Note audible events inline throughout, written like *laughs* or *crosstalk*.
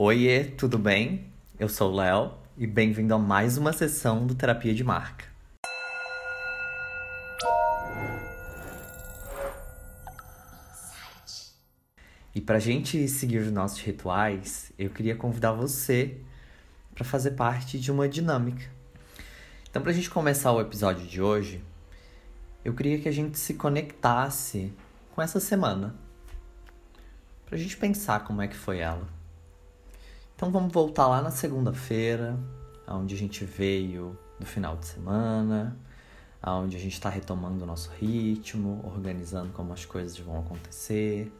Oiê, tudo bem? Eu sou o Léo e bem-vindo a mais uma sessão do Terapia de Marca. E para a gente seguir os nossos rituais, eu queria convidar você para fazer parte de uma dinâmica. Então, para a gente começar o episódio de hoje, eu queria que a gente se conectasse com essa semana, para a gente pensar como é que foi ela. Então, vamos voltar lá na segunda-feira, onde a gente veio do final de semana, onde a gente está retomando o nosso ritmo, organizando como as coisas vão acontecer.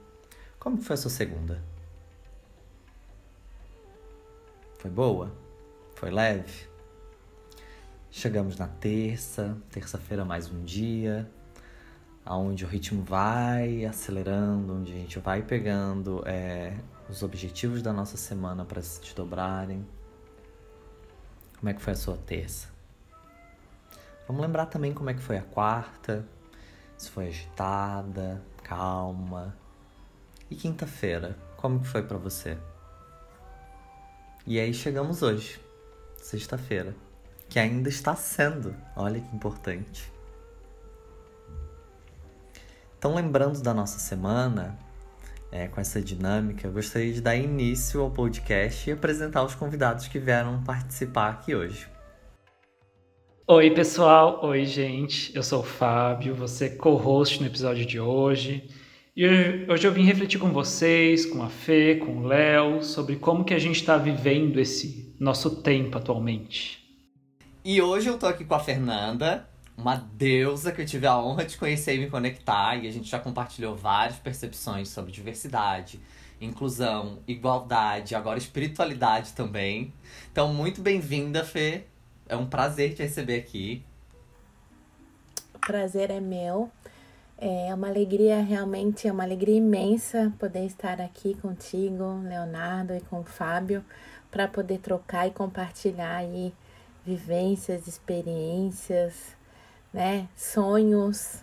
Como foi a sua segunda? Foi boa? Foi leve? Chegamos na terça, terça-feira mais um dia, aonde o ritmo vai acelerando, onde a gente vai pegando é, os objetivos da nossa semana para se desdobrarem. Como é que foi a sua terça? Vamos lembrar também como é que foi a quarta, se foi agitada, calma, e quinta-feira, como que foi para você? E aí chegamos hoje, sexta-feira, que ainda está sendo. Olha que importante. Então, lembrando da nossa semana, é, com essa dinâmica, eu gostaria de dar início ao podcast e apresentar os convidados que vieram participar aqui hoje. Oi, pessoal. Oi, gente. Eu sou o Fábio, você co-host no episódio de hoje. E hoje eu vim refletir com vocês, com a Fê, com o Léo, sobre como que a gente está vivendo esse nosso tempo atualmente. E hoje eu tô aqui com a Fernanda, uma deusa que eu tive a honra de conhecer e me conectar, e a gente já compartilhou várias percepções sobre diversidade, inclusão, igualdade, agora espiritualidade também. Então, muito bem-vinda, Fê. É um prazer te receber aqui. O prazer é meu. É uma alegria, realmente, é uma alegria imensa poder estar aqui contigo, Leonardo, e com o Fábio, para poder trocar e compartilhar aí vivências, experiências, né, sonhos,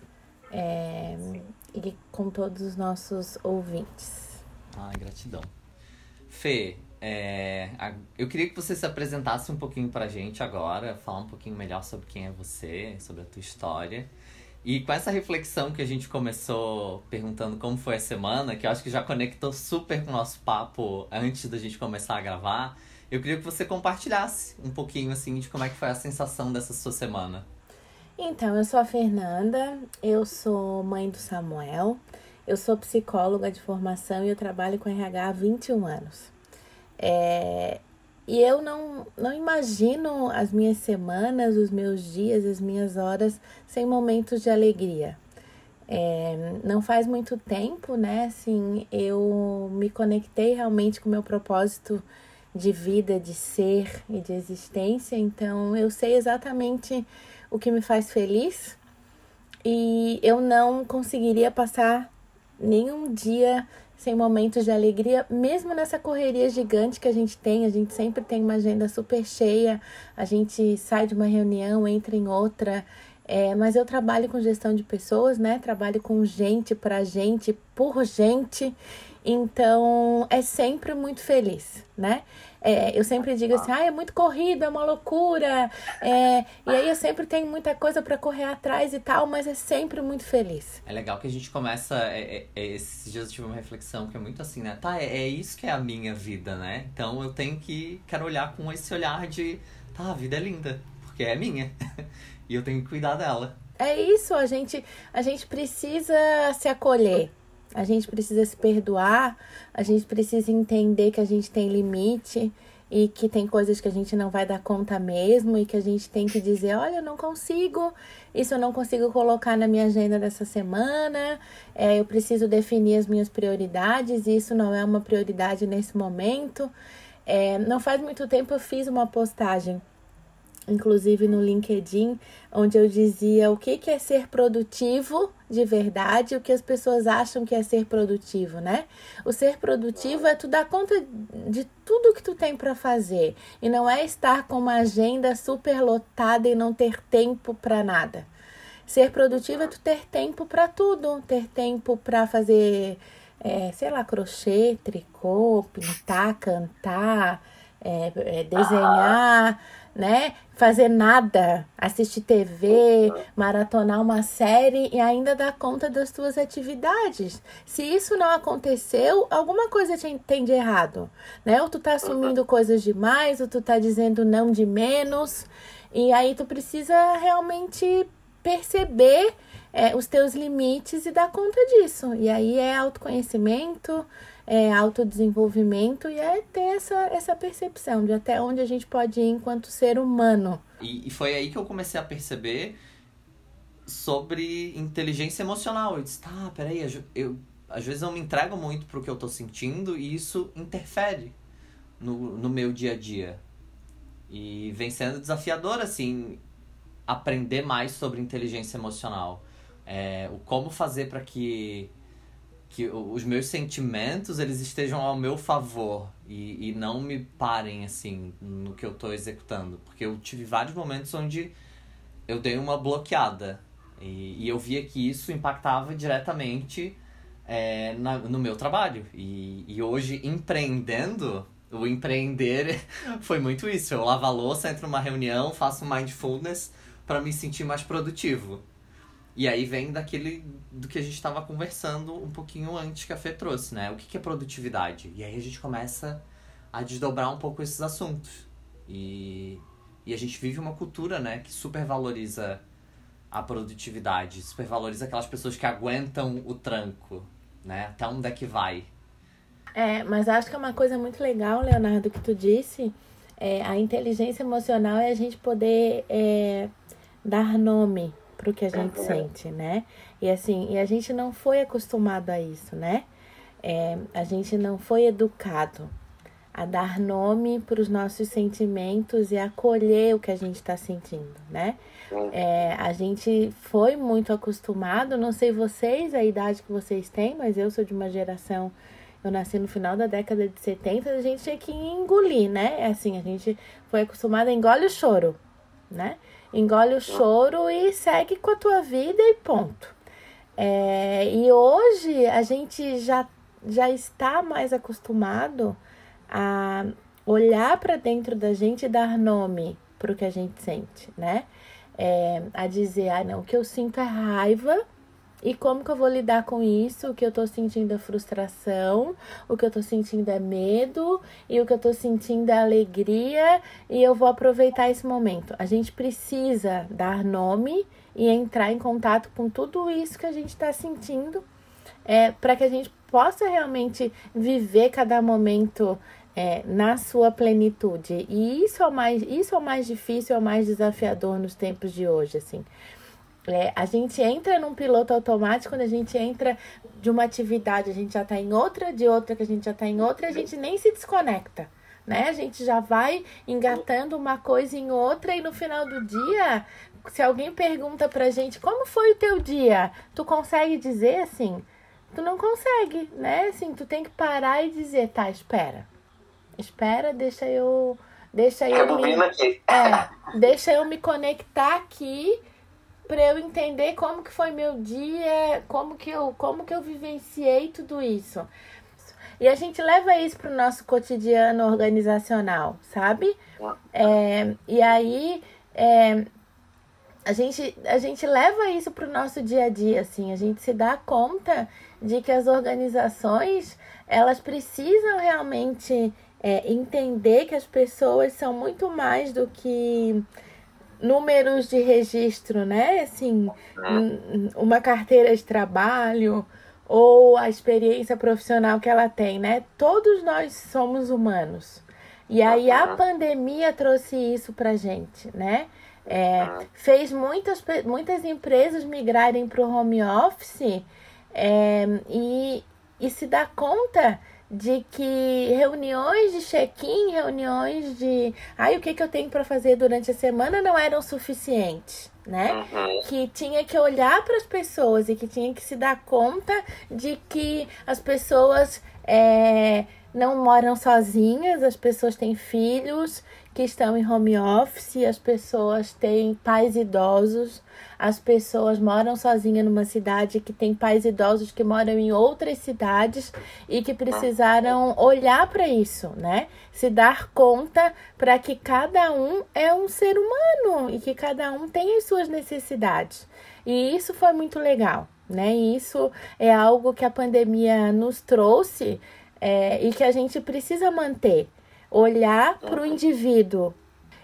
é, e com todos os nossos ouvintes. Ai, gratidão. Fê, é, eu queria que você se apresentasse um pouquinho pra gente agora, falar um pouquinho melhor sobre quem é você, sobre a tua história. E com essa reflexão que a gente começou perguntando como foi a semana, que eu acho que já conectou super com o nosso papo antes da gente começar a gravar, eu queria que você compartilhasse um pouquinho assim de como é que foi a sensação dessa sua semana. Então, eu sou a Fernanda, eu sou mãe do Samuel, eu sou psicóloga de formação e eu trabalho com RH há 21 anos. É, e eu não, não imagino as minhas semanas, os meus dias, as minhas horas sem momentos de alegria. É, não faz muito tempo, né? Assim, eu me conectei realmente com o meu propósito de vida, de ser e de existência. Então, eu sei exatamente o que me faz feliz e eu não conseguiria passar nenhum dia sem momentos de alegria, mesmo nessa correria gigante que a gente tem. A gente sempre tem uma agenda super cheia, a gente sai de uma reunião, entra em outra. É, mas eu trabalho com gestão de pessoas, né? Trabalho com gente, pra gente, por gente. Então é sempre muito feliz, né? É, eu sempre digo assim, ah, é muito corrido, é uma loucura. É, e aí eu sempre tenho muita coisa para correr atrás e tal, mas é sempre muito feliz. É legal que a gente começa. É, é, é, esses dias eu tive uma reflexão que é muito assim, né? Tá, é, é isso que é a minha vida, né? Então eu tenho que. Quero olhar com esse olhar de. Tá, a vida é linda, porque é minha. *laughs* e eu tenho que cuidar dela. É isso, a gente, a gente precisa se acolher. A gente precisa se perdoar, a gente precisa entender que a gente tem limite e que tem coisas que a gente não vai dar conta mesmo e que a gente tem que dizer, olha, eu não consigo, isso eu não consigo colocar na minha agenda dessa semana, é, eu preciso definir as minhas prioridades, isso não é uma prioridade nesse momento. É, não faz muito tempo eu fiz uma postagem inclusive no LinkedIn, onde eu dizia o que, que é ser produtivo de verdade, o que as pessoas acham que é ser produtivo, né? O ser produtivo é tu dar conta de tudo que tu tem para fazer e não é estar com uma agenda super lotada e não ter tempo para nada. Ser produtivo é tu ter tempo para tudo, ter tempo para fazer é, sei lá, crochê, tricô, pintar, cantar, é, é, desenhar, né? Fazer nada, assistir TV, maratonar uma série e ainda dar conta das tuas atividades. Se isso não aconteceu, alguma coisa tem de errado, né? Ou tu tá assumindo coisas demais, ou tu tá dizendo não de menos. E aí tu precisa realmente perceber é, os teus limites e dar conta disso. E aí é autoconhecimento, é autodesenvolvimento e é ter essa, essa percepção de até onde a gente pode ir enquanto ser humano. E, e foi aí que eu comecei a perceber sobre inteligência emocional. Eu disse, tá, peraí, eu, eu, às vezes eu me entrego muito pro que eu tô sentindo e isso interfere no, no meu dia a dia. E vem sendo desafiador, assim, aprender mais sobre inteligência emocional é, o como fazer para que que os meus sentimentos eles estejam ao meu favor e, e não me parem assim no que eu estou executando. Porque eu tive vários momentos onde eu dei uma bloqueada. E, e eu via que isso impactava diretamente é, na, no meu trabalho. E, e hoje empreendendo o empreender *laughs* foi muito isso. Eu lavo a louça entro numa reunião faço mindfulness para me sentir mais produtivo e aí vem daquele do que a gente estava conversando um pouquinho antes que a Fê trouxe, né? O que, que é produtividade? E aí a gente começa a desdobrar um pouco esses assuntos. E, e a gente vive uma cultura, né, que supervaloriza a produtividade, supervaloriza aquelas pessoas que aguentam o tranco, né? Até onde é que vai. É, mas acho que é uma coisa muito legal, Leonardo, que tu disse. É, a inteligência emocional é a gente poder é, dar nome pro que a gente uhum. sente, né? E assim, e a gente não foi acostumado a isso, né? É, a gente não foi educado a dar nome para os nossos sentimentos e acolher o que a gente está sentindo, né? É, a gente foi muito acostumado, não sei vocês, a idade que vocês têm, mas eu sou de uma geração, eu nasci no final da década de 70, a gente tinha que engolir, né? É assim, a gente foi acostumado a engolir o choro, né? Engole o choro e segue com a tua vida e ponto. É, e hoje a gente já, já está mais acostumado a olhar para dentro da gente e dar nome para o que a gente sente, né? É, a dizer, ah, não, o que eu sinto é raiva e como que eu vou lidar com isso? O que eu tô sentindo é frustração, o que eu tô sentindo é medo, e o que eu tô sentindo é alegria, e eu vou aproveitar esse momento. A gente precisa dar nome e entrar em contato com tudo isso que a gente está sentindo, é, para que a gente possa realmente viver cada momento é, na sua plenitude. E isso é o mais, isso é o mais difícil, é o mais desafiador nos tempos de hoje, assim. É, a gente entra num piloto automático quando a gente entra de uma atividade, a gente já está em outra, de outra, que a gente já está em outra, a gente nem se desconecta. Né? A gente já vai engatando uma coisa em outra e no final do dia, se alguém pergunta pra gente como foi o teu dia, tu consegue dizer assim? Tu não consegue, né? Assim, tu tem que parar e dizer, tá, espera. Espera, deixa eu. Deixa eu me. É, deixa eu me conectar aqui para eu entender como que foi meu dia, como que eu, como que eu vivenciei tudo isso. E a gente leva isso para o nosso cotidiano organizacional, sabe? É, e aí é, a, gente, a gente leva isso para o nosso dia a dia, assim, a gente se dá conta de que as organizações elas precisam realmente é, entender que as pessoas são muito mais do que números de registro, né? Assim, uma carteira de trabalho ou a experiência profissional que ela tem, né? Todos nós somos humanos. E aí a pandemia trouxe isso pra gente, né? É, fez muitas, muitas empresas migrarem para o home office é, e, e se dá conta de que reuniões de check-in, reuniões de ai, o que, que eu tenho para fazer durante a semana não eram suficientes, né? Uhum. Que tinha que olhar para as pessoas e que tinha que se dar conta de que as pessoas é, não moram sozinhas, as pessoas têm filhos que estão em home office, as pessoas têm pais idosos, as pessoas moram sozinhas numa cidade que tem pais idosos que moram em outras cidades e que precisaram olhar para isso, né? Se dar conta para que cada um é um ser humano e que cada um tem as suas necessidades. E isso foi muito legal, né? E isso é algo que a pandemia nos trouxe é, e que a gente precisa manter. Olhar para o indivíduo.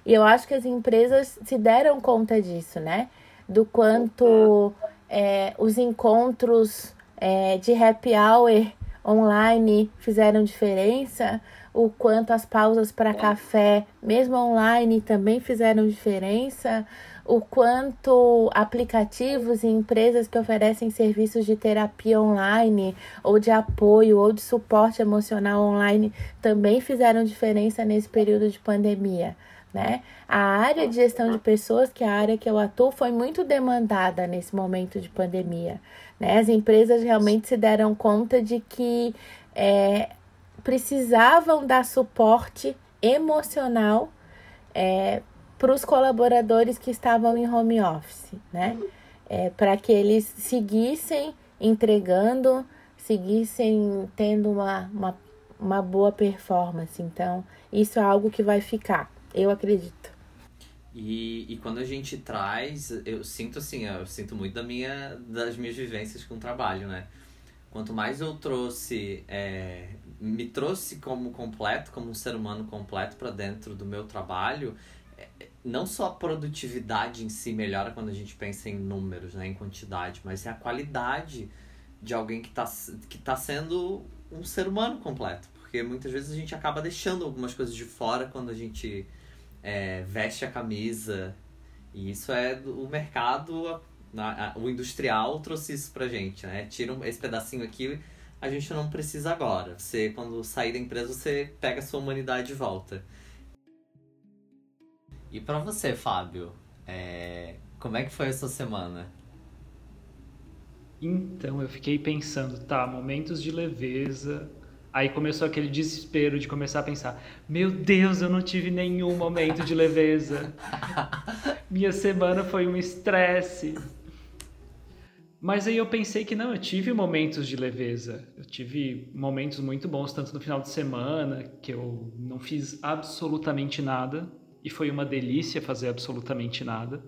E eu acho que as empresas se deram conta disso, né? Do quanto é, os encontros é, de happy hour online fizeram diferença, o quanto as pausas para café, mesmo online, também fizeram diferença, o quanto aplicativos e empresas que oferecem serviços de terapia online, ou de apoio, ou de suporte emocional online também fizeram diferença nesse período de pandemia. Né? A área de gestão de pessoas, que é a área que eu atuo, foi muito demandada nesse momento de pandemia. Né? As empresas realmente se deram conta de que é, precisavam dar suporte emocional é, para os colaboradores que estavam em home office, né? É, para que eles seguissem entregando, seguissem tendo uma, uma, uma boa performance. Então, isso é algo que vai ficar, eu acredito. E, e quando a gente traz, eu sinto assim, eu sinto muito da minha, das minhas vivências com o trabalho, né? Quanto mais eu trouxe, é, me trouxe como completo, como um ser humano completo para dentro do meu trabalho, não só a produtividade em si melhora quando a gente pensa em números, né, em quantidade, mas é a qualidade de alguém que está que tá sendo um ser humano completo. Porque muitas vezes a gente acaba deixando algumas coisas de fora quando a gente é, veste a camisa. E isso é o mercado, o industrial trouxe isso pra gente, né? Tira esse pedacinho aqui, a gente não precisa agora. Você, quando sair da empresa, você pega a sua humanidade de volta. E para você, Fábio, é... como é que foi essa semana? Então, eu fiquei pensando, tá, momentos de leveza. Aí começou aquele desespero de começar a pensar: meu Deus, eu não tive nenhum momento de leveza. *laughs* Minha semana foi um estresse. Mas aí eu pensei que não, eu tive momentos de leveza. Eu tive momentos muito bons, tanto no final de semana, que eu não fiz absolutamente nada e foi uma delícia fazer absolutamente nada.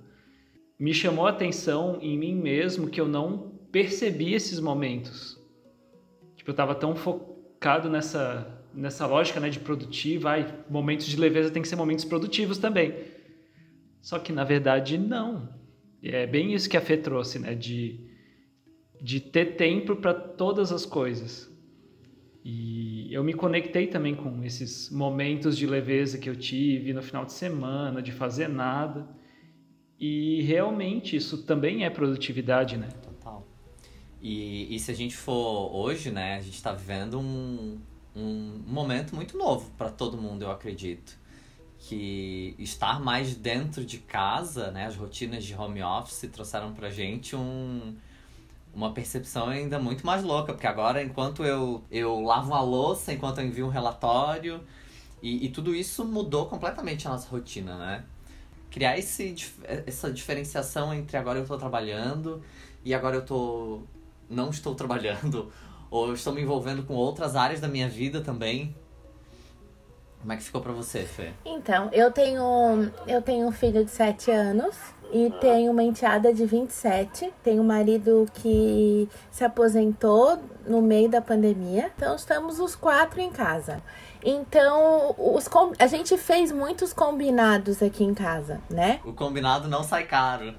Me chamou a atenção em mim mesmo que eu não percebi esses momentos. Tipo, eu estava tão focado nessa nessa lógica, né, de produtivo, ai, momentos de leveza tem que ser momentos produtivos também. Só que na verdade não. É bem isso que a Fê trouxe, né, de de ter tempo para todas as coisas. E eu me conectei também com esses momentos de leveza que eu tive no final de semana, de fazer nada. E realmente isso também é produtividade, né? Total. E, e se a gente for hoje, né, a gente está vivendo um, um momento muito novo para todo mundo, eu acredito. Que estar mais dentro de casa, né, as rotinas de home office trouxeram pra gente um, uma percepção ainda muito mais louca, porque agora, enquanto eu, eu lavo uma louça, enquanto eu envio um relatório, e, e tudo isso mudou completamente a nossa rotina, né? Criar esse, essa diferenciação entre agora eu estou trabalhando e agora eu tô, não estou trabalhando, *laughs* ou eu estou me envolvendo com outras áreas da minha vida também. Como é que ficou para você, Fê? Então, eu tenho, eu tenho um filho de 7 anos e tenho uma enteada de 27. Tenho um marido que se aposentou no meio da pandemia. Então estamos os quatro em casa. Então, os a gente fez muitos combinados aqui em casa, né? O combinado não sai caro.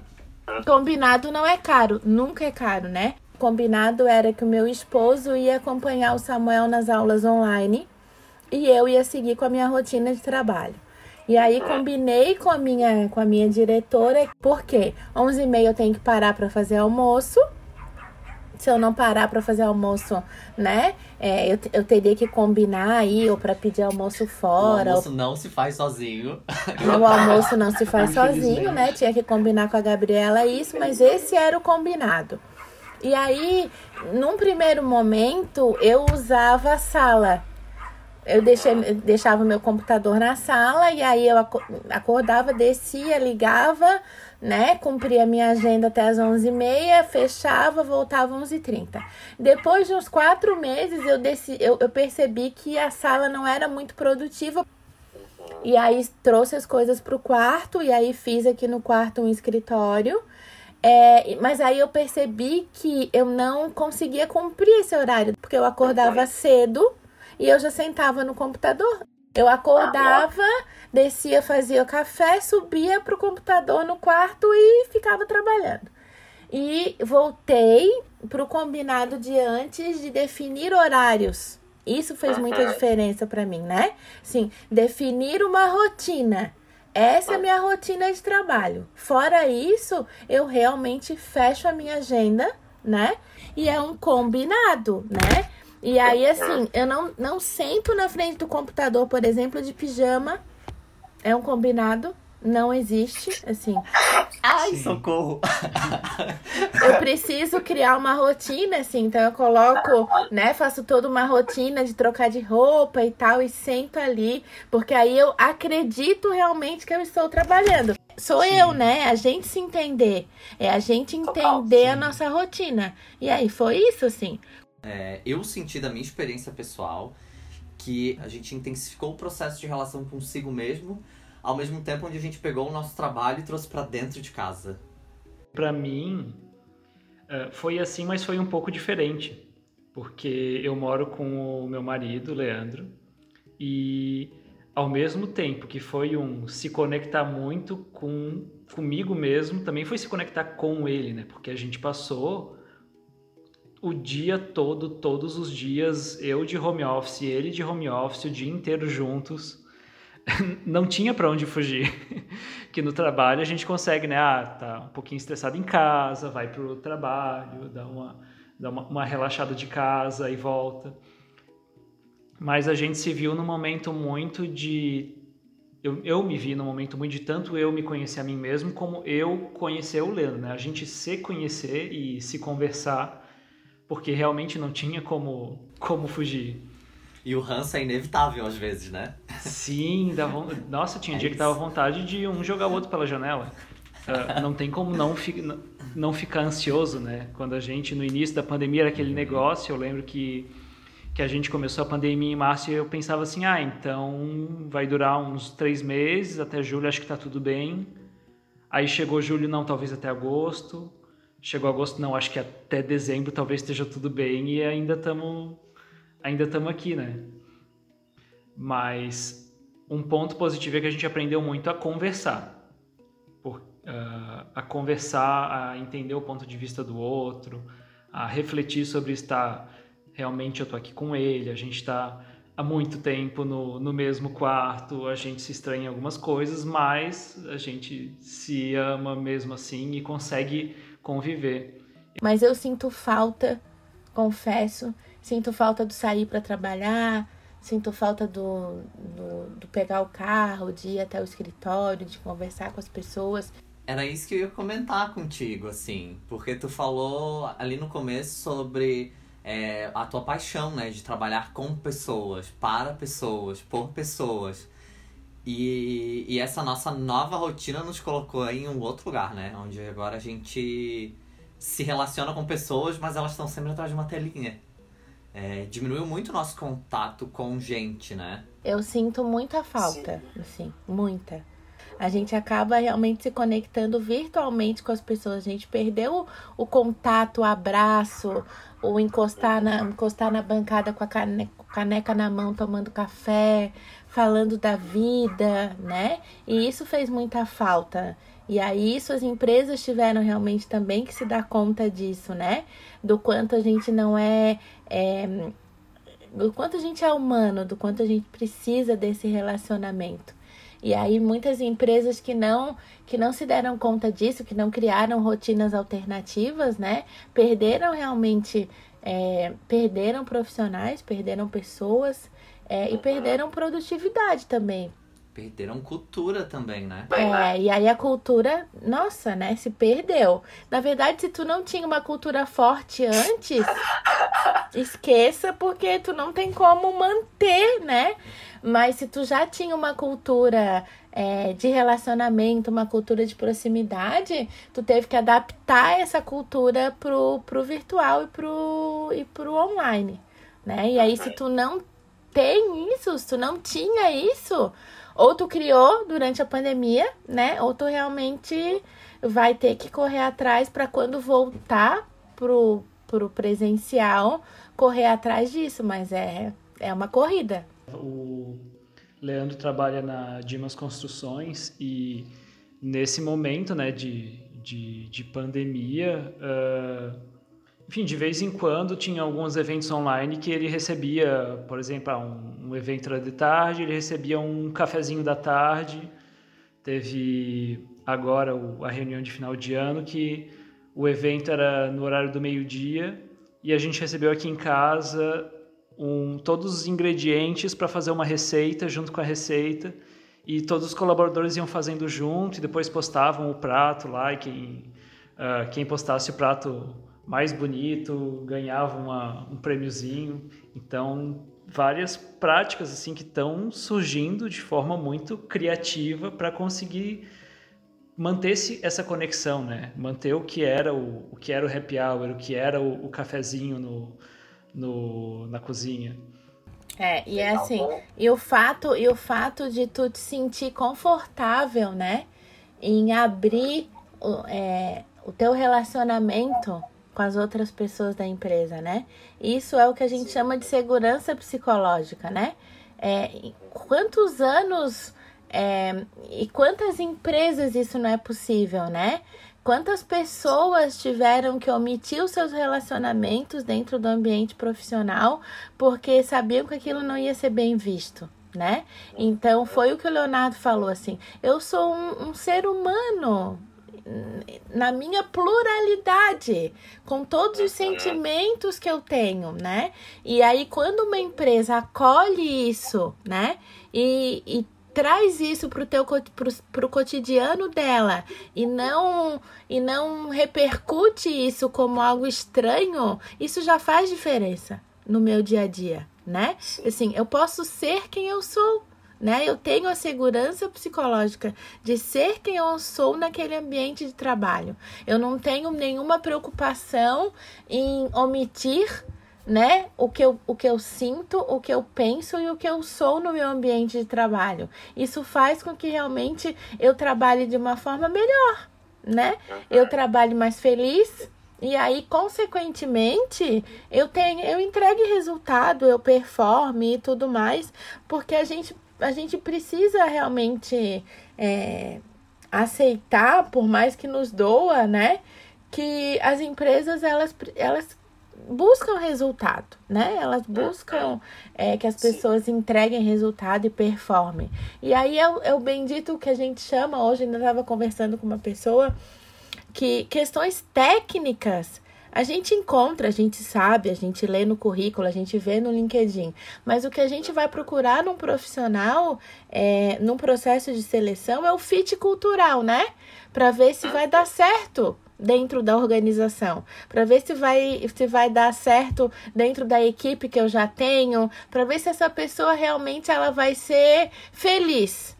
Combinado não é caro, nunca é caro, né? combinado era que o meu esposo ia acompanhar o Samuel nas aulas online e eu ia seguir com a minha rotina de trabalho. E aí combinei com a minha, com a minha diretora, porque 11h30 eu tenho que parar para fazer almoço. Se eu não parar para fazer almoço, né? É, eu, eu teria que combinar aí, ou para pedir almoço fora. O almoço ou... não se faz sozinho. *laughs* O almoço não se faz sozinho, né? Tinha que combinar com a Gabriela isso, mas esse era o combinado. E aí, num primeiro momento, eu usava a sala eu deixei, deixava meu computador na sala e aí eu acordava, descia, ligava, né? Cumpria minha agenda até as 11h30, fechava, voltava às 11h30. Depois de uns quatro meses, eu, desci, eu, eu percebi que a sala não era muito produtiva. E aí trouxe as coisas para o quarto e aí fiz aqui no quarto um escritório. É, mas aí eu percebi que eu não conseguia cumprir esse horário, porque eu acordava cedo e eu já sentava no computador. Eu acordava, descia, fazia o café, subia pro computador no quarto e ficava trabalhando. E voltei pro combinado de antes de definir horários. Isso fez muita diferença para mim, né? Sim, definir uma rotina. Essa é a minha rotina de trabalho. Fora isso, eu realmente fecho a minha agenda, né? E é um combinado, né? E aí, assim, eu não, não sento na frente do computador, por exemplo, de pijama. É um combinado. Não existe, assim. Ai, Sim. socorro! Eu preciso criar uma rotina, assim. Então, eu coloco, né? Faço toda uma rotina de trocar de roupa e tal. E sento ali. Porque aí eu acredito realmente que eu estou trabalhando. Sou Sim. eu, né? A gente se entender. É a gente entender a nossa rotina. E aí, foi isso, assim. É, eu senti da minha experiência pessoal que a gente intensificou o processo de relação consigo mesmo, ao mesmo tempo onde a gente pegou o nosso trabalho e trouxe para dentro de casa. Para mim, é, foi assim, mas foi um pouco diferente, porque eu moro com o meu marido, Leandro, e ao mesmo tempo que foi um se conectar muito com comigo mesmo, também foi se conectar com ele, né? Porque a gente passou o dia todo, todos os dias, eu de home office, ele de home office, o dia inteiro juntos. *laughs* Não tinha para onde fugir. *laughs* que no trabalho a gente consegue, né? Ah, tá um pouquinho estressado em casa, vai pro trabalho, dá uma, dá uma, uma relaxada de casa e volta. Mas a gente se viu num momento muito de eu, eu, me vi num momento muito de tanto eu me conhecer a mim mesmo como eu conhecer o Leandro, né? A gente se conhecer e se conversar porque realmente não tinha como, como fugir. E o ranço é inevitável às vezes, né? Sim, dava, nossa, tinha é dia isso. que dava vontade de um jogar o outro pela janela. Uh, não tem como não, fi, não ficar ansioso, né? Quando a gente, no início da pandemia, era aquele negócio, eu lembro que, que a gente começou a pandemia em março e eu pensava assim, ah, então vai durar uns três meses, até julho acho que tá tudo bem. Aí chegou julho, não, talvez até agosto chegou agosto, não, acho que até dezembro talvez esteja tudo bem e ainda estamos ainda estamos aqui, né? Mas um ponto positivo é que a gente aprendeu muito a conversar. Por, uh, a conversar, a entender o ponto de vista do outro, a refletir sobre estar realmente eu tô aqui com ele, a gente está há muito tempo no, no mesmo quarto, a gente se estranha em algumas coisas, mas a gente se ama mesmo assim e consegue conviver. Mas eu sinto falta, confesso, sinto falta do sair para trabalhar, sinto falta do, do, do, pegar o carro, de ir até o escritório, de conversar com as pessoas. Era isso que eu ia comentar contigo, assim, porque tu falou ali no começo sobre é, a tua paixão, né, de trabalhar com pessoas, para pessoas, por pessoas. E, e essa nossa nova rotina nos colocou em um outro lugar, né? Onde agora a gente se relaciona com pessoas, mas elas estão sempre atrás de uma telinha. É, diminuiu muito o nosso contato com gente, né? Eu sinto muita falta, Sim. assim, muita. A gente acaba realmente se conectando virtualmente com as pessoas. A gente perdeu o, o contato, o abraço, o encostar na, encostar na bancada com a caneca, caneca na mão, tomando café, falando da vida, né? E isso fez muita falta. E aí, isso as empresas tiveram realmente também que se dar conta disso, né? Do quanto a gente não é, é do quanto a gente é humano, do quanto a gente precisa desse relacionamento. E aí muitas empresas que não que não se deram conta disso, que não criaram rotinas alternativas, né, perderam realmente é, perderam profissionais, perderam pessoas é, e perderam produtividade também. Perderam cultura também, né? É, e aí a cultura, nossa, né, se perdeu. Na verdade, se tu não tinha uma cultura forte antes, *laughs* esqueça, porque tu não tem como manter, né? Mas se tu já tinha uma cultura é, de relacionamento, uma cultura de proximidade, tu teve que adaptar essa cultura pro, pro virtual e pro, e pro online, né? E aí, se tu não tem isso, se tu não tinha isso, ou tu criou durante a pandemia, né? Ou tu realmente vai ter que correr atrás para quando voltar pro, pro presencial, correr atrás disso, mas é, é uma corrida. O Leandro trabalha na Dimas Construções e nesse momento né, de, de, de pandemia, uh, enfim, de vez em quando tinha alguns eventos online que ele recebia, por exemplo, ah, um, um evento era de tarde, ele recebia um cafezinho da tarde. Teve agora o, a reunião de final de ano que o evento era no horário do meio-dia e a gente recebeu aqui em casa um, todos os ingredientes para fazer uma receita junto com a receita e todos os colaboradores iam fazendo junto e depois postavam o prato lá e quem, uh, quem postasse o prato mais bonito, ganhava uma, um prêmiozinho. Então, várias práticas assim que estão surgindo de forma muito criativa para conseguir manter -se essa conexão, né? Manter o que era o, o que era o happy hour, o que era o, o cafezinho no, no, na cozinha. É, e é assim, e o fato, e o fato de tu te sentir confortável, né? Em abrir o, é, o teu relacionamento com as outras pessoas da empresa, né? Isso é o que a gente chama de segurança psicológica, né? É, quantos anos é, e quantas empresas isso não é possível, né? Quantas pessoas tiveram que omitir os seus relacionamentos dentro do ambiente profissional porque sabiam que aquilo não ia ser bem visto, né? Então foi o que o Leonardo falou assim: eu sou um, um ser humano, na minha pluralidade, com todos os sentimentos que eu tenho, né? E aí, quando uma empresa acolhe isso, né? E, e traz isso pro teu pro, pro cotidiano dela e não e não repercute isso como algo estranho, isso já faz diferença no meu dia a dia, né? Assim, eu posso ser quem eu sou né? Eu tenho a segurança psicológica de ser quem eu sou naquele ambiente de trabalho. Eu não tenho nenhuma preocupação em omitir né? O que, eu, o que eu sinto, o que eu penso e o que eu sou no meu ambiente de trabalho. Isso faz com que realmente eu trabalhe de uma forma melhor, né? Eu trabalhe mais feliz. E aí, consequentemente, eu tenho, eu entregue resultado, eu performe e tudo mais, porque a gente a gente precisa realmente é, aceitar, por mais que nos doa, né? Que as empresas elas, elas buscam resultado, né? Elas buscam é, que as pessoas entreguem resultado e performem. E aí é o, é o bendito que a gente chama, hoje ainda estava conversando com uma pessoa, que questões técnicas a gente encontra, a gente sabe, a gente lê no currículo, a gente vê no LinkedIn, mas o que a gente vai procurar num profissional, é, num processo de seleção, é o fit cultural, né? Para ver se vai dar certo dentro da organização, para ver se vai se vai dar certo dentro da equipe que eu já tenho, para ver se essa pessoa realmente ela vai ser feliz.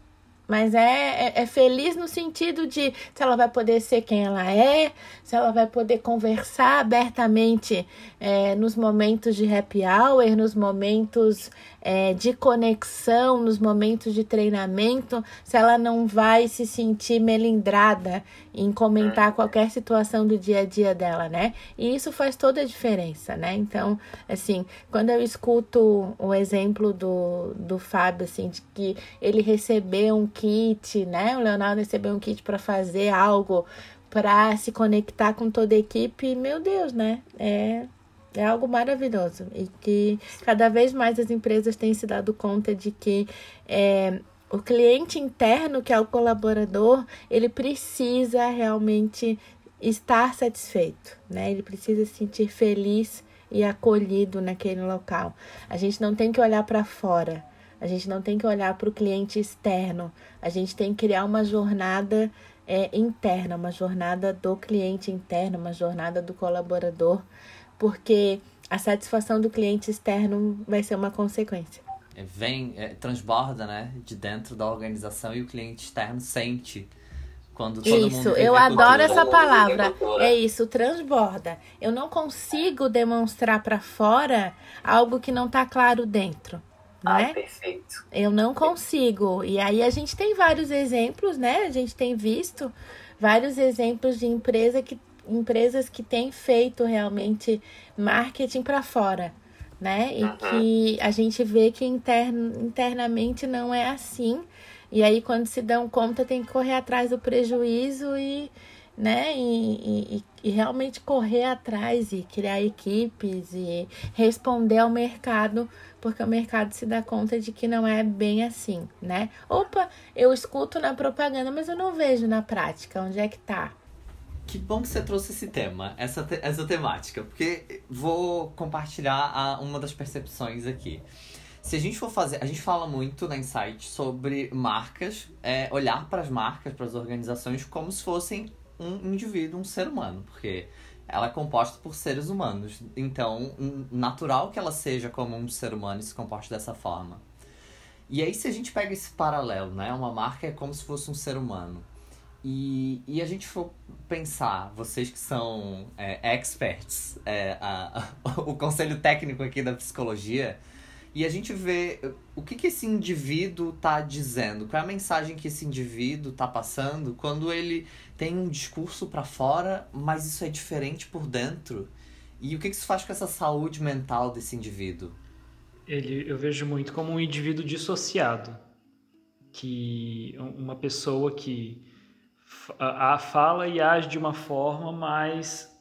Mas é, é, é, feliz no sentido de se ela vai poder ser quem ela é, se ela vai poder conversar abertamente é, nos momentos de happy hour, nos momentos é, de conexão, nos momentos de treinamento, se ela não vai se sentir melindrada em comentar qualquer situação do dia a dia dela, né? E isso faz toda a diferença, né? Então, assim, quando eu escuto o exemplo do, do Fábio, assim, de que ele recebeu um kit, né? O Leonardo recebeu um kit para fazer algo para se conectar com toda a equipe, meu Deus, né? É, é algo maravilhoso e que cada vez mais as empresas têm se dado conta de que é, o cliente interno, que é o colaborador, ele precisa realmente estar satisfeito, né? Ele precisa se sentir feliz e acolhido naquele local. A gente não tem que olhar para fora. A gente não tem que olhar para o cliente externo. A gente tem que criar uma jornada é, interna, uma jornada do cliente interno, uma jornada do colaborador, porque a satisfação do cliente externo vai ser uma consequência. É, vem, é, transborda, né, de dentro da organização e o cliente externo sente quando todo isso, eu adoro essa palavra. É isso, transborda. Eu não consigo demonstrar para fora algo que não tá claro dentro. Ai, né? perfeito. Eu não consigo. E aí a gente tem vários exemplos, né? A gente tem visto vários exemplos de empresa que, empresas que têm feito realmente marketing para fora, né? E uhum. que a gente vê que intern, internamente não é assim. E aí, quando se dão conta, tem que correr atrás do prejuízo e, né, e, e, e realmente correr atrás e criar equipes e responder ao mercado, porque o mercado se dá conta de que não é bem assim, né? Opa, eu escuto na propaganda, mas eu não vejo na prática. Onde é que tá? Que bom que você trouxe esse tema, essa, te essa temática, porque vou compartilhar a, uma das percepções aqui. Se a gente for fazer, a gente fala muito na Insight sobre marcas, é, olhar para as marcas, para as organizações como se fossem um indivíduo, um ser humano, porque ela é composta por seres humanos. Então, natural que ela seja como um ser humano e se comporte dessa forma. E aí, se a gente pega esse paralelo, né? Uma marca é como se fosse um ser humano. E, e a gente for pensar, vocês que são é, experts, é, a, a, *laughs* o conselho técnico aqui da psicologia, e a gente vê o que, que esse indivíduo está dizendo, qual é a mensagem que esse indivíduo está passando quando ele tem um discurso para fora, mas isso é diferente por dentro. E o que, isso faz com essa saúde mental desse indivíduo? Ele, eu vejo muito como um indivíduo dissociado, que uma pessoa que a, fala e age de uma forma, mas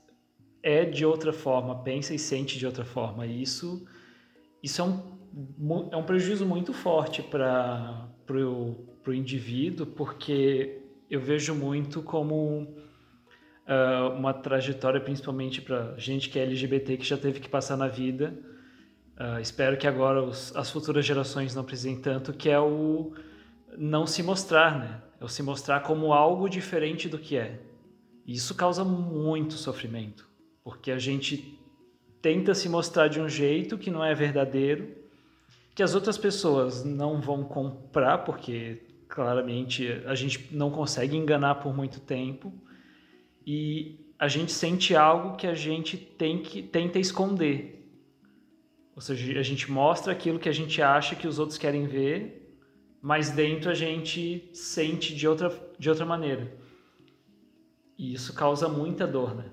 é de outra forma, pensa e sente de outra forma. Isso, isso é um é um prejuízo muito forte para o indivíduo, porque eu vejo muito como uh, uma trajetória, principalmente para gente que é LGBT, que já teve que passar na vida. Uh, espero que agora os, as futuras gerações não precisem tanto, que é o não se mostrar, né? É o se mostrar como algo diferente do que é. Isso causa muito sofrimento, porque a gente tenta se mostrar de um jeito que não é verdadeiro que as outras pessoas não vão comprar, porque claramente a gente não consegue enganar por muito tempo, e a gente sente algo que a gente tem que tenta esconder. Ou seja, a gente mostra aquilo que a gente acha que os outros querem ver, mas dentro a gente sente de outra, de outra maneira. E isso causa muita dor, né?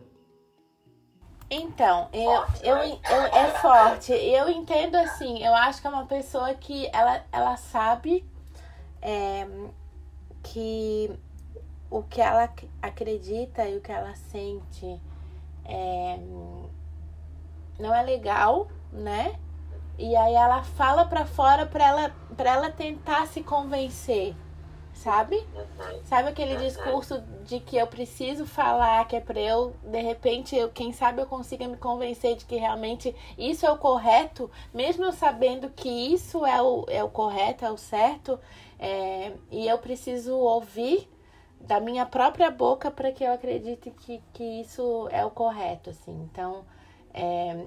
Então, eu, eu, eu, é forte. Eu entendo assim, eu acho que é uma pessoa que ela, ela sabe é, que o que ela acredita e o que ela sente é, não é legal, né? E aí ela fala para fora para ela, pra ela tentar se convencer sabe? Uhum. Sabe aquele uhum. discurso de que eu preciso falar, que é pra eu, de repente, eu, quem sabe eu consiga me convencer de que realmente isso é o correto, mesmo eu sabendo que isso é o, é o correto, é o certo, é, e eu preciso ouvir da minha própria boca para que eu acredite que, que isso é o correto, assim. Então, é,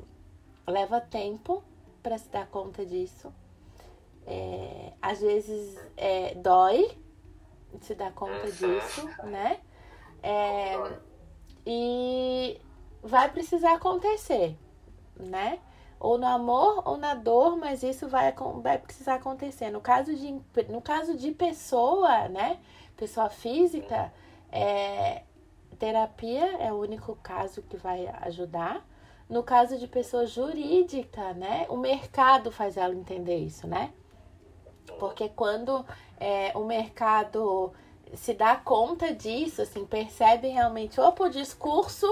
leva tempo para se dar conta disso. É, às vezes é, dói, se dar conta disso, né? É, e vai precisar acontecer, né? Ou no amor ou na dor, mas isso vai, vai precisar acontecer. No caso de, no caso de pessoa, né? Pessoa física, é, terapia é o único caso que vai ajudar. No caso de pessoa jurídica, né? O mercado faz ela entender isso, né? Porque quando é, o mercado se dá conta disso, assim, percebe realmente, opa, o discurso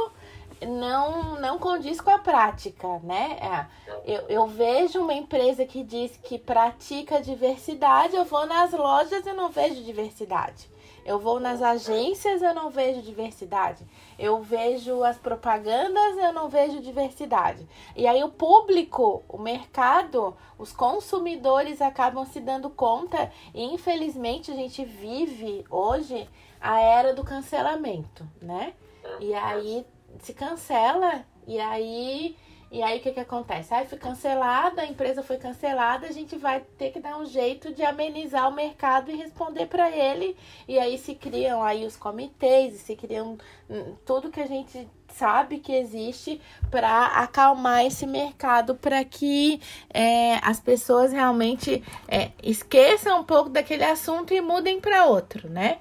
não, não condiz com a prática, né? É, eu, eu vejo uma empresa que diz que pratica diversidade, eu vou nas lojas e não vejo diversidade. Eu vou nas agências, eu não vejo diversidade. Eu vejo as propagandas, eu não vejo diversidade. E aí o público, o mercado, os consumidores acabam se dando conta e infelizmente a gente vive hoje a era do cancelamento, né? E aí se cancela e aí e aí o que, que acontece? Aí foi cancelada, a empresa foi cancelada, a gente vai ter que dar um jeito de amenizar o mercado e responder para ele. E aí se criam aí os comitês, se criam hum, tudo que a gente sabe que existe para acalmar esse mercado, para que é, as pessoas realmente é, esqueçam um pouco daquele assunto e mudem para outro, né?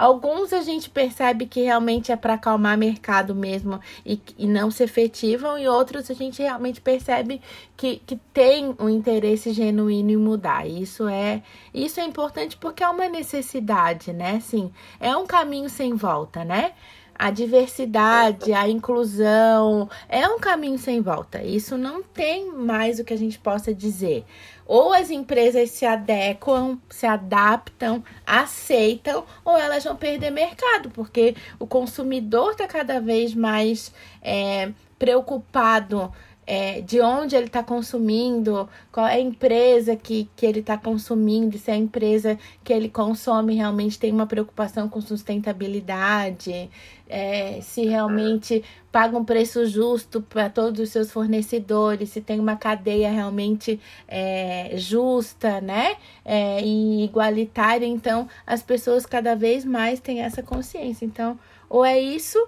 Alguns a gente percebe que realmente é para acalmar mercado mesmo e, e não se efetivam, e outros a gente realmente percebe que, que tem um interesse genuíno em mudar. Isso é, isso é importante porque é uma necessidade, né? Assim, é um caminho sem volta, né? a diversidade, a inclusão, é um caminho sem volta. Isso não tem mais o que a gente possa dizer. Ou as empresas se adequam, se adaptam, aceitam, ou elas vão perder mercado, porque o consumidor está cada vez mais é, preocupado é, de onde ele está consumindo, qual é a empresa que, que ele está consumindo, se a empresa que ele consome realmente tem uma preocupação com sustentabilidade, é, se realmente paga um preço justo para todos os seus fornecedores, se tem uma cadeia realmente é, justa, né? É, e igualitária. Então, as pessoas cada vez mais têm essa consciência. Então, ou é isso,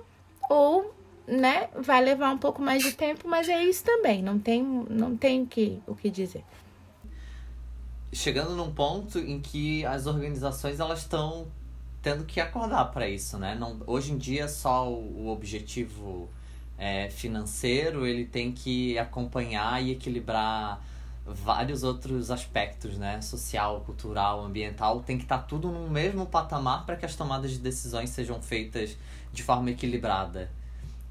ou né, vai levar um pouco mais de tempo, mas é isso também, não tem, não tem que, o que dizer. Chegando num ponto em que as organizações elas estão tendo que acordar para isso, né? Não, hoje em dia só o, o objetivo é, financeiro ele tem que acompanhar e equilibrar vários outros aspectos, né? Social, cultural, ambiental, tem que estar tá tudo no mesmo patamar para que as tomadas de decisões sejam feitas de forma equilibrada.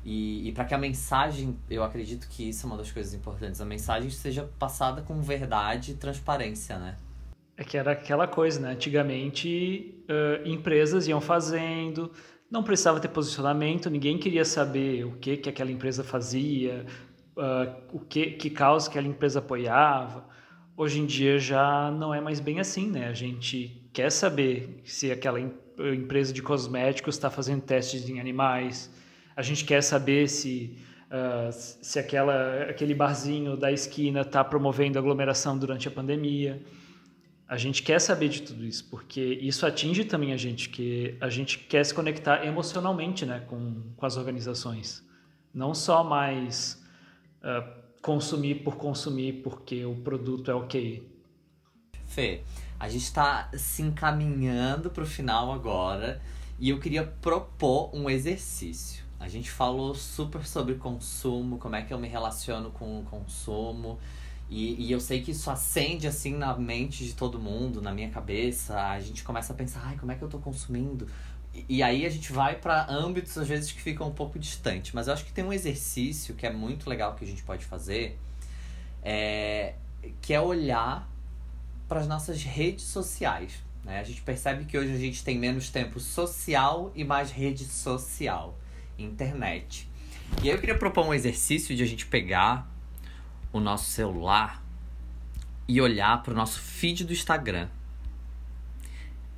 E, e para que a mensagem, eu acredito que isso é uma das coisas importantes, a mensagem seja passada com verdade e transparência, né? É que era aquela coisa, né? Antigamente, uh, empresas iam fazendo, não precisava ter posicionamento, ninguém queria saber o que, que aquela empresa fazia, uh, o que, que causa aquela empresa apoiava. Hoje em dia já não é mais bem assim, né? A gente quer saber se aquela empresa de cosméticos está fazendo testes em animais, a gente quer saber se, uh, se aquela, aquele barzinho da esquina está promovendo aglomeração durante a pandemia. A gente quer saber de tudo isso, porque isso atinge também a gente, que a gente quer se conectar emocionalmente né, com, com as organizações. Não só mais uh, consumir por consumir, porque o produto é ok. Fê, a gente está se encaminhando para o final agora e eu queria propor um exercício. A gente falou super sobre consumo, como é que eu me relaciono com o consumo. E, e eu sei que isso acende assim na mente de todo mundo, na minha cabeça. A gente começa a pensar, ai, como é que eu tô consumindo? E, e aí a gente vai para âmbitos às vezes que ficam um pouco distantes. Mas eu acho que tem um exercício que é muito legal que a gente pode fazer, é, que é olhar para as nossas redes sociais. Né? A gente percebe que hoje a gente tem menos tempo social e mais rede social internet. E aí eu queria propor um exercício de a gente pegar o nosso celular e olhar para o nosso feed do Instagram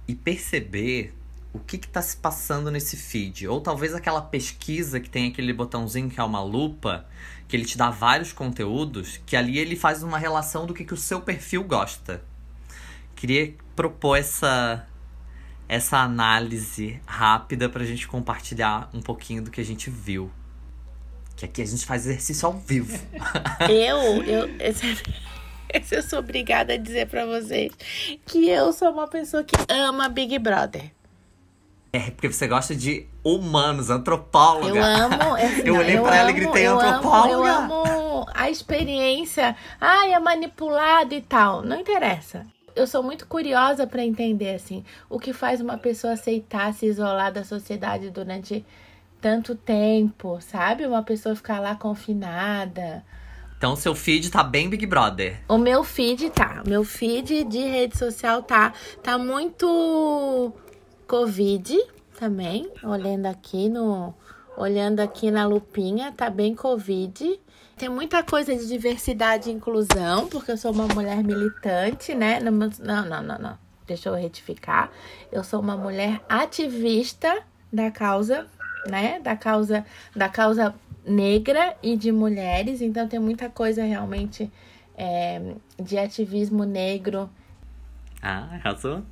e perceber o que está se passando nesse feed. Ou talvez aquela pesquisa que tem aquele botãozinho que é uma lupa, que ele te dá vários conteúdos, que ali ele faz uma relação do que, que o seu perfil gosta. Queria propor essa essa análise rápida para a gente compartilhar um pouquinho do que a gente viu. Que aqui a gente faz exercício ao vivo. *laughs* Eu, eu, eu sou obrigada a dizer para vocês que eu sou uma pessoa que ama Big Brother. É, porque você gosta de humanos, antropóloga. Eu amo. É, *laughs* eu olhei pra ela e gritei eu antropóloga. Amo, eu amo a experiência. Ai, é manipulado e tal. Não interessa eu sou muito curiosa para entender assim o que faz uma pessoa aceitar se isolar da sociedade durante tanto tempo, sabe? Uma pessoa ficar lá confinada. Então seu feed tá bem Big Brother. O meu feed tá, meu feed de rede social tá tá muito Covid também, olhando aqui no olhando aqui na lupinha, tá bem Covid. Tem muita coisa de diversidade e inclusão, porque eu sou uma mulher militante, né? Não, não, não, não. Deixa eu retificar. Eu sou uma mulher ativista da causa, né? Da causa, da causa negra e de mulheres. Então tem muita coisa realmente é, de ativismo negro. Ah, arrasou.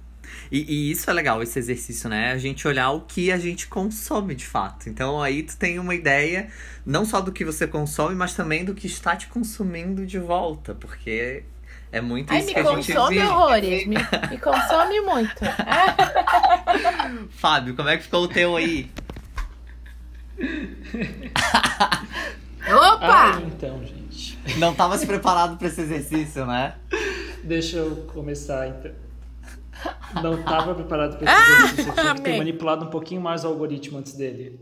E, e, isso é legal, esse exercício, né? A gente olhar o que a gente consome de fato. Então aí tu tem uma ideia não só do que você consome, mas também do que está te consumindo de volta. Porque é muito Ai, isso me que a gente consome vive. horrores, me, *laughs* me consome muito. Fábio, como é que ficou o teu aí? Opa! *laughs* Ah, então, gente. Não tava se preparado para esse exercício, né? Deixa eu começar então. Não estava preparado para *laughs* exercício. Eu tinha que ter manipulado um pouquinho mais o algoritmo antes dele.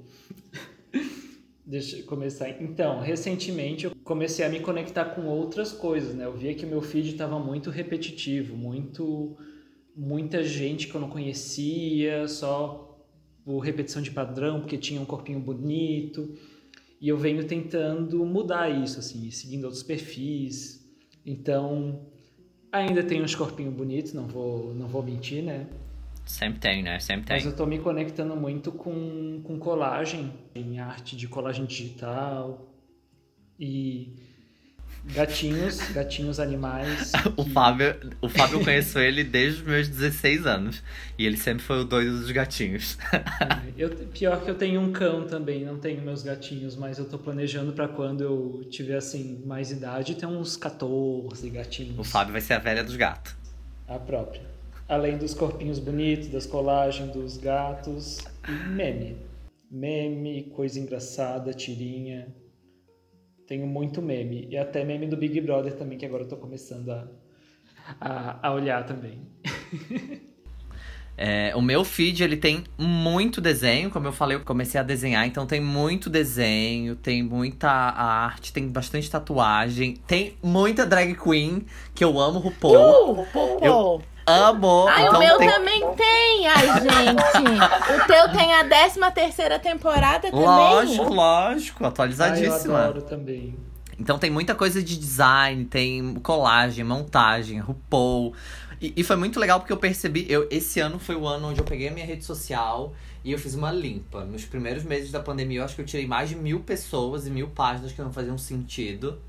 Deixa eu começar. Então, recentemente eu comecei a me conectar com outras coisas, né? Eu via que meu feed estava muito repetitivo, muito muita gente que eu não conhecia, só por repetição de padrão, porque tinha um corpinho bonito. E eu venho tentando mudar isso, assim, seguindo outros perfis. Então, ainda tem uns corpinhos bonitos, não vou, não vou mentir, né? Sempre tem, né? Sempre Mas eu tô me conectando muito com, com colagem, em arte de colagem digital e gatinhos, gatinhos animais. *laughs* O que- Fábio, o Fábio eu conheço ele desde os meus 16 anos. E ele sempre foi o doido dos gatinhos. *laughs* Eu, pior que eu tenho um cão também, não tenho meus gatinhos, mas eu tô planejando pra quando eu tiver assim mais idade ter uns 14 gatinhos. O Fábio vai ser a velha dos gatos. A própria. Além dos corpinhos bonitos, das colagens, dos gatos e meme. Meme, coisa engraçada, tirinha. Tenho muito meme. E até meme do Big Brother também, que agora eu tô começando a, a, a olhar também. *laughs* É, o meu feed, ele tem muito desenho. Como eu falei, eu comecei a desenhar. Então tem muito desenho, tem muita arte, tem bastante tatuagem. Tem muita drag queen, que eu amo RuPaul. Uh, pô, Eu- Amo! Ai, então o meu tem... também tem. Ai, gente. O teu tem a 13 terceira temporada também? Lógico, lógico, Ah, eu atualizadíssima. adoro também. Então tem muita coisa de design, tem colagem, montagem, RuPaul. E, e foi muito legal porque eu percebi, eu, esse ano foi o ano onde eu peguei a minha rede social e eu fiz uma limpa. Nos primeiros meses da pandemia, eu acho que eu tirei mais de mil pessoas e mil páginas que não faziam sentido.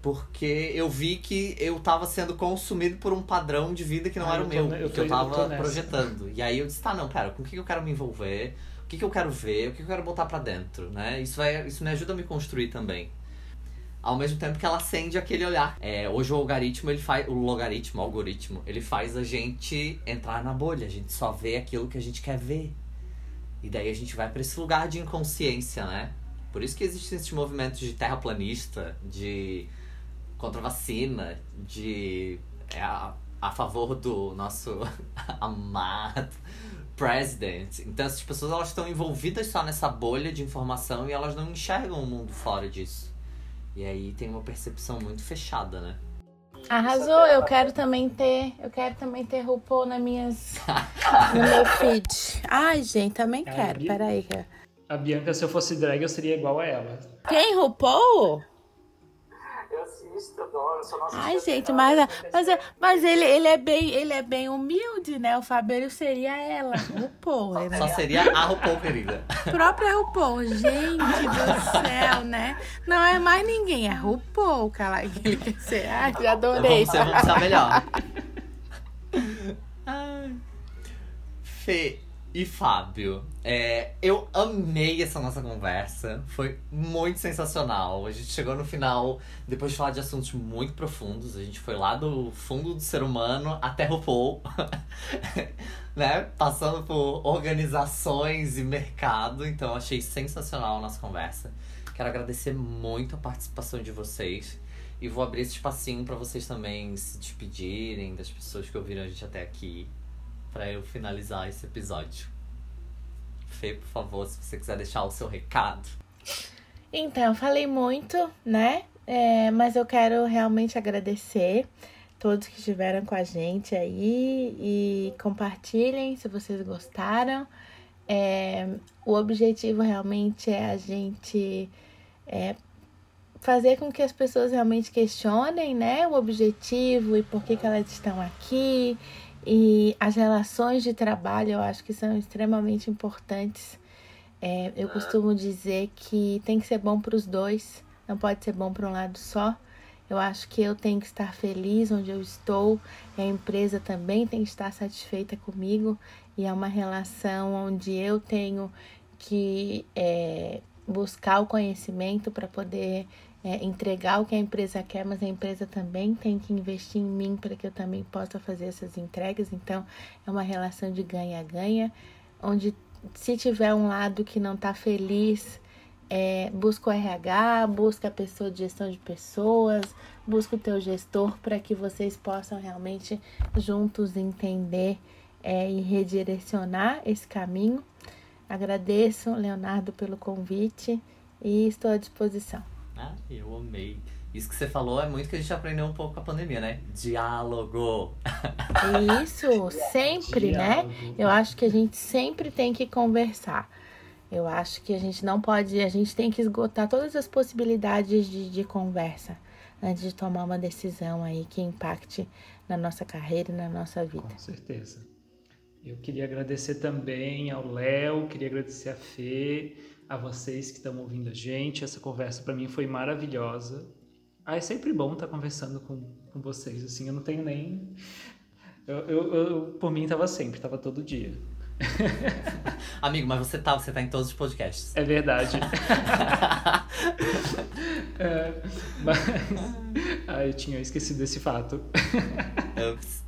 Porque eu vi que eu tava sendo consumido por um padrão de vida que não Ah, era eu o meu, ne- eu que tô- eu eu tava nessa. projetando. E aí eu disse, tá, não, pera, com o que eu quero me envolver? O que, eu quero ver? O que, eu quero botar pra dentro, né? Isso, vai, isso me ajuda a me construir também. Ao mesmo tempo que ela acende aquele olhar. É, hoje o algoritmo, ele faz. O logaritmo, o algoritmo, ele faz a gente entrar na bolha. A gente só vê aquilo que a gente quer ver. E daí a gente vai pra esse lugar de inconsciência, né? Por isso que existem esses movimentos de terraplanista, de contra a vacina, de é, a, a favor do nosso *laughs* amado president. Então essas pessoas elas estão envolvidas só nessa bolha de informação e elas não enxergam o mundo fora disso. E aí tem uma percepção muito fechada, né? Arrasou, eu quero também ter. Eu quero também ter RuPaul nas minhas. *laughs* no meu feed. Ai, gente, também Ai, quero. Bi- Peraí. A Bianca, se eu fosse drag, eu seria igual a ela. Tem RuPaul? Eu adoro, só Ai, gente, mas, mas, é- mas ele, ele, é bem, ele é bem humilde, né? O Fabio seria ela, RuPaul. Né? Só seria a RuPaul, querida. própria RuPaul, gente do céu, né? Não é mais ninguém, é RuPaul que ela que ele quer ser. Ai, já adorei. Vamos ser, vamos ser melhor. *laughs* Ai. Fê e Fábio, é, eu amei essa nossa conversa. Foi muito sensacional. A gente chegou no final, depois de falar de assuntos muito profundos. A gente foi lá do fundo do ser humano até RuPaul. *laughs* né? Passando por organizações e mercado. Então, achei sensacional a nossa conversa. Quero agradecer muito a participação de vocês. E vou abrir esse espacinho pra vocês também se despedirem das pessoas que ouviram a gente até aqui. Pra eu finalizar esse episódio. Fê, por favor, se você quiser deixar o seu recado. Então, eu falei muito, né? É, mas eu quero realmente agradecer. todos que estiveram com a gente aí e compartilhem se vocês gostaram. É, o objetivo realmente é a gente é, fazer com que as pessoas realmente questionem né, o objetivo e por que, que elas estão aqui. E as relações de trabalho eu acho que são extremamente importantes. É, eu costumo dizer que tem que ser bom para os dois, não pode ser bom para um lado só. Eu acho que eu tenho que estar feliz onde eu estou, a empresa também tem que estar satisfeita comigo, e é uma relação onde eu tenho que é, buscar o conhecimento para poder é, entregar o que a empresa quer, mas a empresa também tem que investir em mim para que eu também possa fazer essas entregas. Então, é uma relação de ganha-ganha, onde se tiver um lado que não está feliz, é, busca o RH, busca a pessoa de gestão de pessoas, busca o teu gestor para que vocês possam realmente juntos entender é, e redirecionar esse caminho. Agradeço, Leonardo, pelo convite e estou à disposição. Ah, eu amei. Isso que você falou é muito que a gente aprendeu um pouco com a pandemia, né? Diálogo. Isso, *laughs* sempre, né? Eu acho que a gente sempre tem que conversar. Eu acho que a gente não pode, a gente tem que esgotar todas as possibilidades de, de conversa antes de tomar uma decisão aí que impacte na nossa carreira e na nossa vida. Com certeza. Eu queria agradecer também ao Léo, queria agradecer a Fê, a vocês que estão ouvindo a gente. Essa conversa para mim foi maravilhosa. Ah, é sempre bom estar conversando com, com vocês, assim, eu não tenho nem... Eu, eu, eu por mim, estava sempre, estava todo dia. *laughs* Amigo, mas você tá, você tá em todos os podcasts. É verdade. *laughs* *laughs* é, mas. Ah, eu tinha esquecido desse fato. Ups.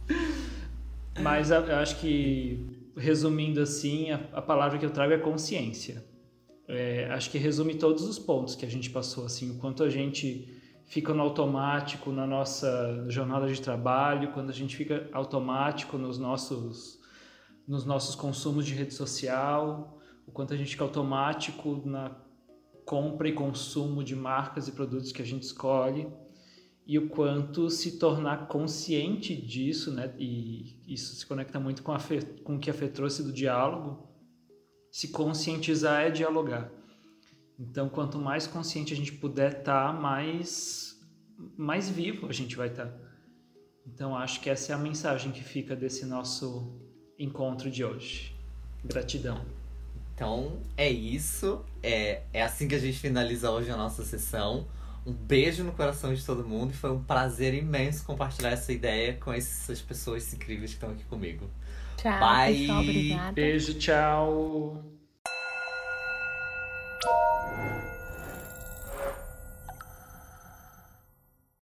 Mas eu acho que, resumindo assim, a, a palavra que eu trago é consciência. É, acho que resume todos os pontos que a gente passou, assim, o quanto a gente fica no automático na nossa jornada de trabalho, quando a gente fica automático nos nossos nos nossos consumos de rede social, o quanto a gente fica automático na compra e consumo de marcas e produtos que a gente escolhe e o quanto se tornar consciente disso, né? E isso se conecta muito com, a Fê, com o que a Fê trouxe do diálogo. Se conscientizar é dialogar. Então, quanto mais consciente a gente puder estar, tá, mais mais vivo a gente vai estar. Tá. Então, acho que essa é a mensagem que fica desse nosso encontro de hoje. Gratidão. Então é isso. É, é assim que a gente finaliza hoje a nossa sessão. Um beijo no coração de todo mundo foi um prazer imenso compartilhar essa ideia com essas pessoas incríveis que estão aqui comigo. Tchau, Bye. pessoal. Obrigada. Beijo, tchau.